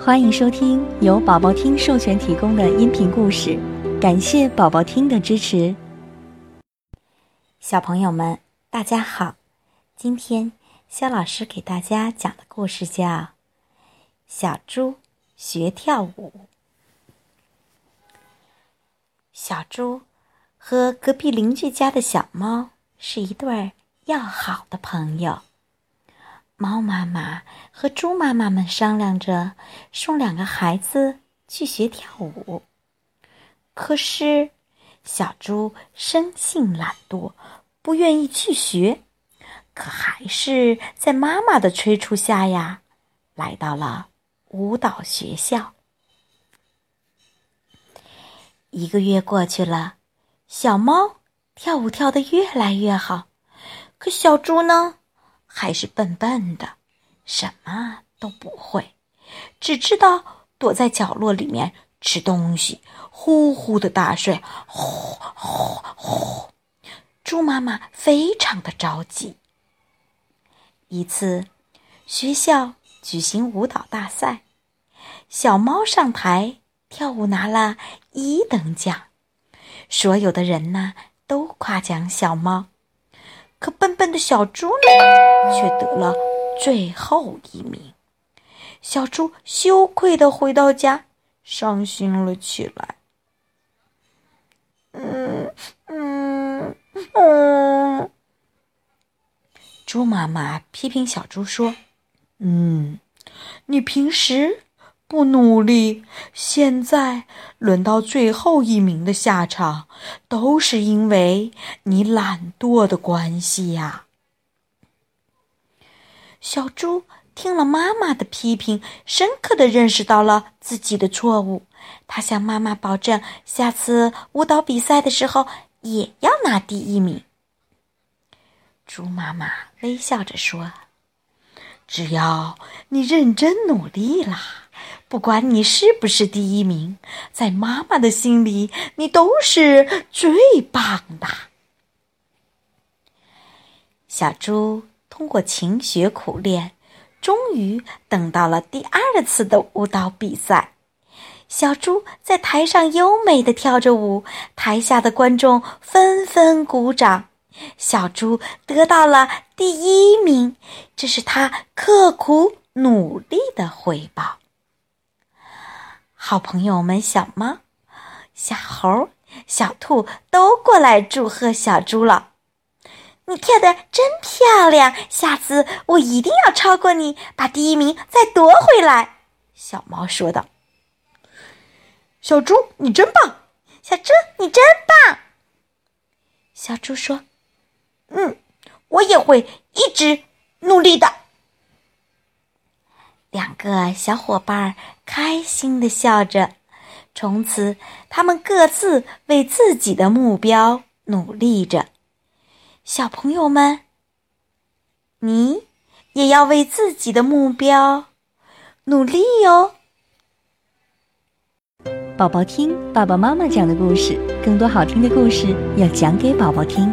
欢迎收听由宝宝听授权提供的音频故事，感谢宝宝听的支持。小朋友们，大家好！今天肖老师给大家讲的故事叫《小猪学跳舞》。小猪和隔壁邻居家的小猫是一对要好的朋友。猫妈妈和猪妈妈们商量着送两个孩子去学跳舞，可是小猪生性懒惰，不愿意去学，可还是在妈妈的催促下呀，来到了舞蹈学校。一个月过去了，小猫跳舞跳得越来越好，可小猪呢？还是笨笨的，什么都不会，只知道躲在角落里面吃东西，呼呼的大睡，呼呼呼。猪妈妈非常的着急。一次，学校举行舞蹈大赛，小猫上台跳舞拿了一等奖，所有的人呢都夸奖小猫。可笨笨的小猪呢，却得了最后一名。小猪羞愧的回到家，伤心了起来。嗯嗯嗯。猪妈妈批评小猪说：“嗯，你平时……”不努力，现在轮到最后一名的下场，都是因为你懒惰的关系呀。小猪听了妈妈的批评，深刻的认识到了自己的错误。他向妈妈保证，下次舞蹈比赛的时候也要拿第一名。猪妈妈微笑着说：“只要你认真努力啦。”不管你是不是第一名，在妈妈的心里，你都是最棒的。小猪通过勤学苦练，终于等到了第二次的舞蹈比赛。小猪在台上优美的跳着舞，台下的观众纷纷鼓掌。小猪得到了第一名，这是他刻苦努力的回报。好朋友们，小猫、小猴、小兔都过来祝贺小猪了。你跳的真漂亮，下次我一定要超过你，把第一名再夺回来。小猫说道：“小猪，你真棒！小猪，你真棒！”小猪说：“嗯，我也会一直努力的。”两个小伙伴开心的笑着，从此他们各自为自己的目标努力着。小朋友们，你也要为自己的目标努力哟！宝宝听爸爸妈妈讲的故事，更多好听的故事要讲给宝宝听。